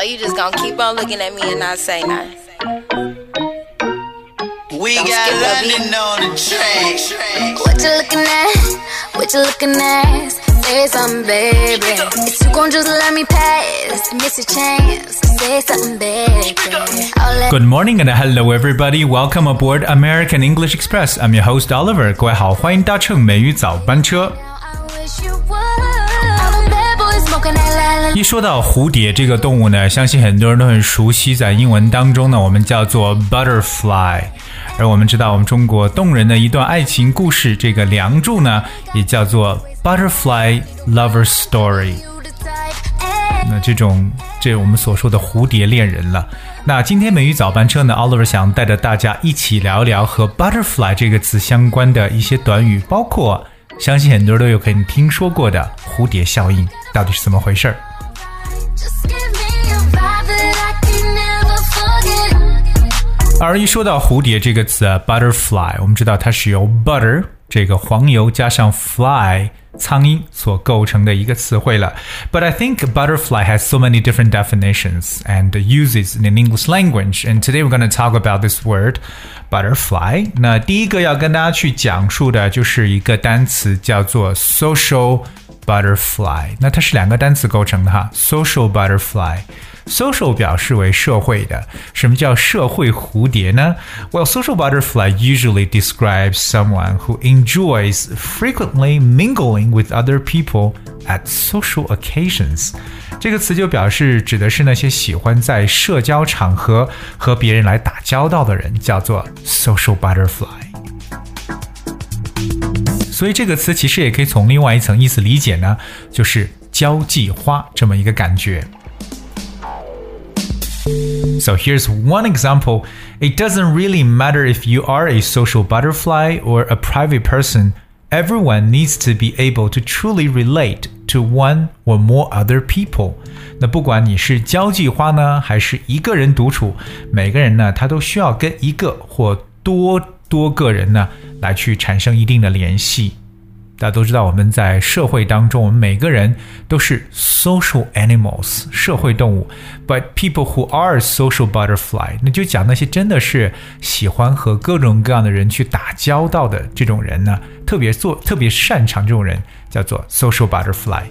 So you just gonna keep on looking at me and not say nothing. We got London on the track. What you looking at? What you looking at? Say something, baby. If you gon' just let me pass, miss a chance. Say something, baby. I'll let Good morning and hello everybody. Welcome aboard American English Express. I'm your host Oliver. 各位好，欢迎搭乘美语早班车。 一说到蝴蝶这个动物呢，相信很多人都很熟悉，在英文当中呢，我们叫做 butterfly。而我们知道，我们中国动人的一段爱情故事，这个《梁祝》呢，也叫做 butterfly lover story。那这种这我们所说的蝴蝶恋人了。那今天美语早班车呢，Oliver 想带着大家一起聊一聊和 butterfly 这个词相关的一些短语，包括相信很多人都有可能听说过的蝴蝶效应，到底是怎么回事儿？ Just give me a vibe that I can never forget. 而一说到蝴蝶这个词啊，butterfly，我们知道它是由 butter 这个黄油加上 fly 苍蝇所构成的一个词汇了。But I think butterfly has so many different definitions and uses in English language. And today we're going to talk about this word butterfly. 那第一个要跟大家去讲述的就是一个单词叫做 social butterfly。那它是两个单词构成的哈，social butterfly。Social 表示为社会的，什么叫社会蝴蝶呢？Well, social butterfly usually describes someone who enjoys frequently mingling with other people at social occasions。这个词就表示指的是那些喜欢在社交场合和别人来打交道的人，叫做 social butterfly。 所以这个词其实也可以从另外一层意思理解呢，就是交际花这么一个感觉。So here's one example. It doesn't really matter if you are a social butterfly or a private person. Everyone needs to be able to truly relate to one or more other people. 那不管你是交际花呢，还是一个人独处，每个人呢，他都需要跟一个或多 多个人呢，来去产生一定的联系。大家都知道，我们在社会当中，我们每个人都是 social animals 社会动物。But people who are social butterfly，那就讲那些真的是喜欢和各种各样的人去打交道的这种人呢，特别做特别擅长这种人，叫做 social butterfly。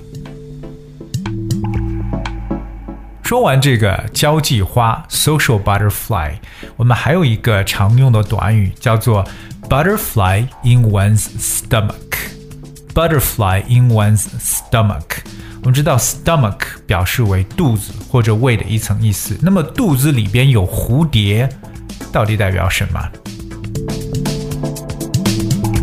说完这个交际花 social butterfly，我们还有一个常用的短语叫做 butterfly in one's stomach。butterfly in one's stomach。我们知道 stomach 表示为肚子或者胃的一层意思。那么肚子里边有蝴蝶，到底代表什么？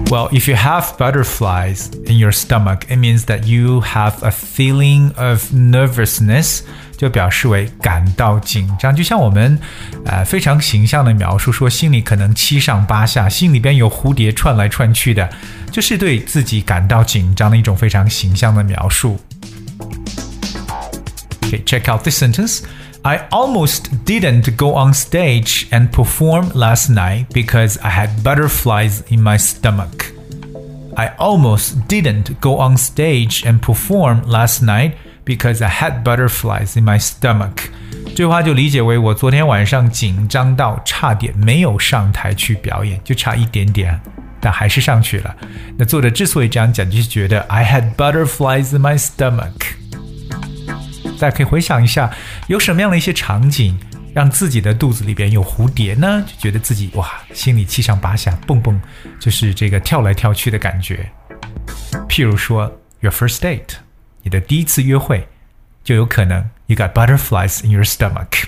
Well, if you have butterflies in your stomach, it means that you have a feeling of nervousness. 就表示为感到紧张，就像我们，呃，非常形象的描述说，心里可能七上八下，心里边有蝴蝶串来串去的，就是对自己感到紧张的一种非常形象的描述。Okay, check out this sentence. I almost didn't go on stage and perform last night because I had butterflies in my stomach. I almost didn't go on stage and perform last night because I had butterflies in my stomach. 这句话就理解为我昨天晚上紧张到差点没有上台去表演，就差一点点，但还是上去了。那作者之所以这样讲，就是觉得 I had butterflies in my stomach。大家可以回想一下，有什么样的一些场景让自己的肚子里边有蝴蝶呢？就觉得自己哇，心里七上八下，蹦蹦，就是这个跳来跳去的感觉。譬如说，your first date，你的第一次约会，就有可能 you got butterflies in your stomach。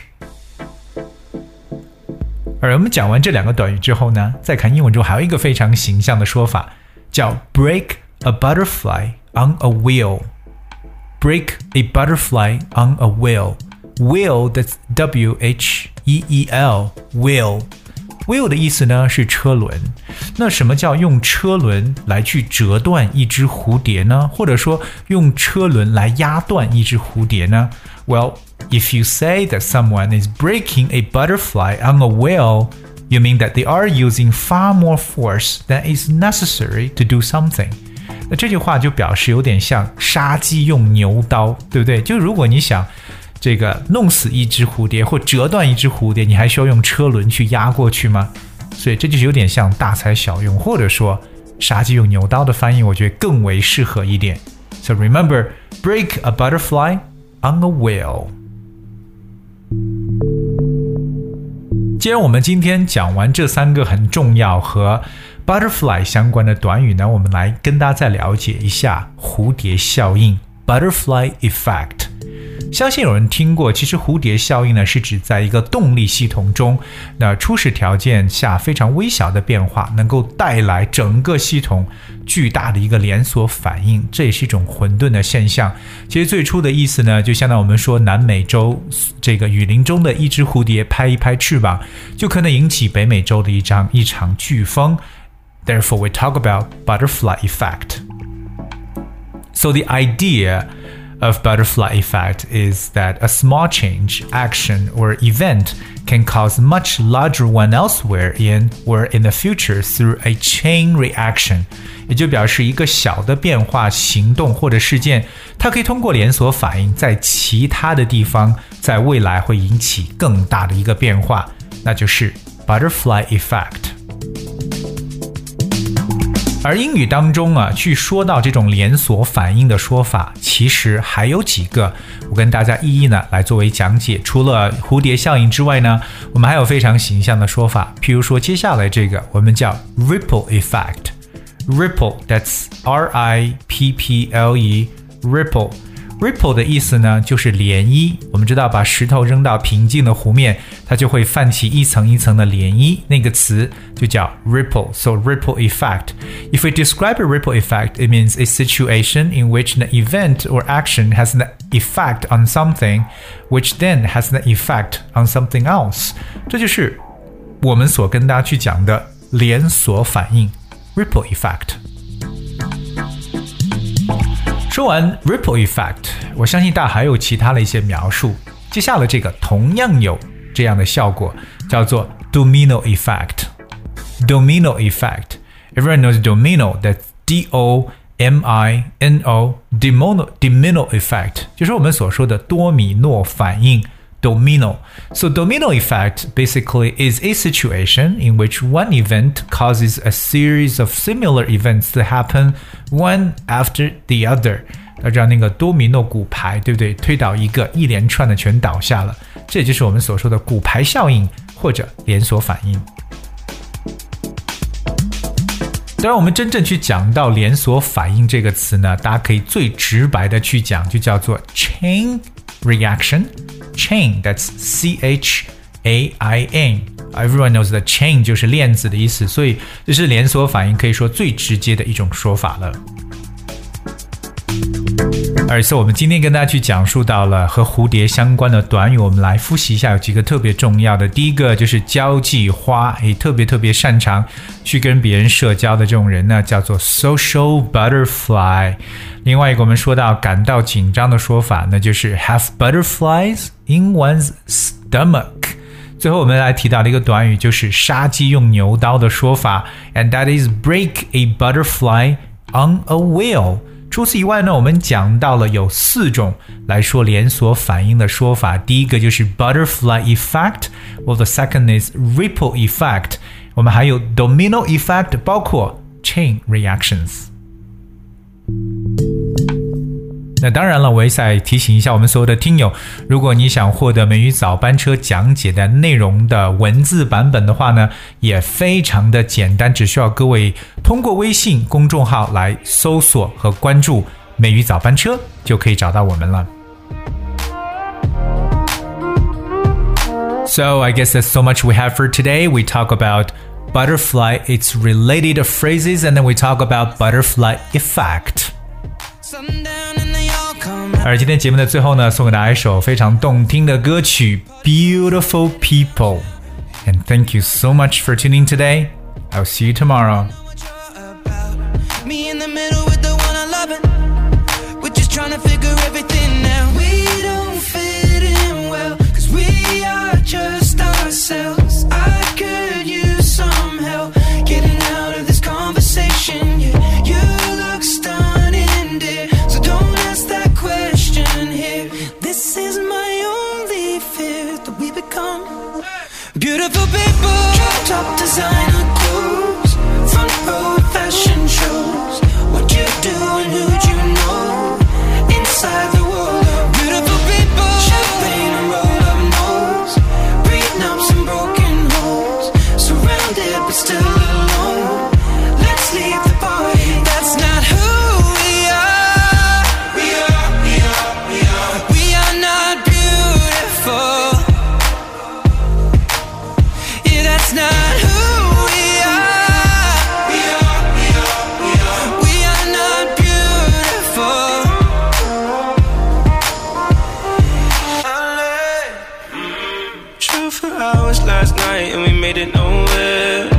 而我们讲完这两个短语之后呢，再看英文中还有一个非常形象的说法，叫 break a butterfly on a wheel。break a butterfly on a wheel。wheel 的 W H E E L wheel。 wheel 的意思呢是车轮，那什么叫用车轮来去折断一只蝴蝶呢？或者说用车轮来压断一只蝴蝶呢？Well, if you say that someone is breaking a butterfly on a wheel, you mean that they are using far more force than is necessary to do something. 那这句话就表示有点像杀鸡用牛刀，对不对？就如果你想 这个弄死一只蝴蝶或折断一只蝴蝶，你还需要用车轮去压过去吗？所以这就是有点像大材小用，或者说杀鸡用牛刀的翻译，我觉得更为适合一点。So remember, break a butterfly on a wheel. 既然我们今天讲完这三个很重要和 butterfly 相关的短语呢，我们来跟大家再了解一下蝴蝶效应 （butterfly effect）。相信有人听过，其实蝴蝶效应呢是指在一个动力系统中，那初始条件下非常微小的变化，能够带来整个系统巨大的一个连锁反应，这也是一种混沌的现象。其实最初的意思呢，就相当于我们说南美洲这个雨林中的一只蝴蝶拍一拍翅膀，就可能引起北美洲的一张一场飓风。Therefore, we talk about butterfly effect. So the idea of butterfly effect is that a small change, action, or event can cause much larger one elsewhere in or in the future through a chain reaction。也就表示一个小的变化、行动或者事件，它可以通过连锁反应，在其他的地方，在未来会引起更大的一个变化，那就是 butterfly effect。 而英语当中啊，去说到这种连锁反应的说法，其实还有几个，我跟大家一一呢来作为讲解。除了蝴蝶效应之外呢，我们还有非常形象的说法，譬如说接下来这个，我们叫 ripple effect。ripple，that's R I P P L E，ripple。的意思呢，就是涟漪。我们知道，把石头扔到平静的湖面，它就会泛起一层一层的涟漪。那个词就叫 ripple。So ripple effect. If we describe a ripple effect, it means a situation in which an event or action has an effect on something, which then has an effect on something else. 这就是我们所跟大家去讲的连锁反应 ripple effect。 说完 ripple effect，我相信大家还有其他的一些描述。接下来这个同样有这样的效果，叫做 domino effect。domino effect。Everyone knows domino. That's D O M I N O. Domino domino effect 就是我们所说的多米诺反应。 domino. So domino effect basically is a situation in which one event causes a series of similar events to happen one after the other. 要让那个多米诺骨牌，对不对？推倒一个，一连串的全倒下了，这就是我们所说的骨牌效应或者连锁反应。当然，我们真正去讲到连锁反应这个词呢，大家可以最直白的去讲，就叫做 chain reaction。 chain that's C H A I N. Everyone knows that chain 就是链子的意思，所以这是连锁反应，可以说最直接的一种说法了。 而是我们今天跟大家去讲述到了和蝴蝶相关的短语，我们来复习一下，有几个特别重要的。第一个就是交际花，诶，特别特别擅长去跟别人社交的这种人呢，叫做 social butterfly。另外一个我们说到感到紧张的说法，那就是 have butterflies in one's stomach。最后我们来提到的一个短语就是杀鸡用牛刀的说法，and that is break a butterfly on a wheel。除此以外呢，我们讲到了有四种来说连锁反应的说法。第一个就是 butterfly effect，or the second is ripple effect。我们还有 domino effect，包括 chain reactions。那当然了，我也再提醒一下我们所有的听友，如果你想获得美语早班车讲解的内容的文字版本的话呢，也非常的简单，只需要各位通过微信公众号来搜索和关注“美语早班车”，就可以找到我们了。So I guess that's so much we have for today. We talk about butterfly, its related phrases, and then we talk about butterfly effect. 而今天节目的最后呢，送给大家一首非常动听的歌曲《Beautiful People》。And thank you so much for tuning today. I'll see you tomorrow. Me in the middle with the one I love it. We're just trying to figure everything out. We don't fit in well, Beautiful people, drop top designer last night and we made it nowhere.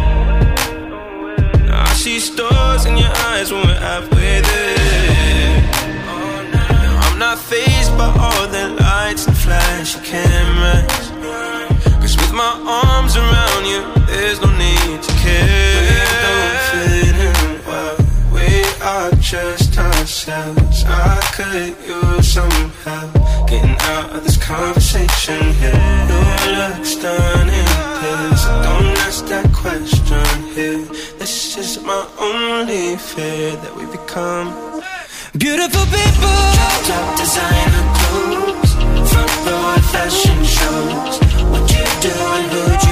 Now I see stars in your eyes when we're halfway there. Now I'm not phased by all the lights and flashy cameras. Cause with my arms around you, I could use some help getting out of this conversation here. Your looks done in this. Don't ask that question here. This is my only fear that we become beautiful people. Drop top designer clothes, front row fashion shows. What you doing? Who'd you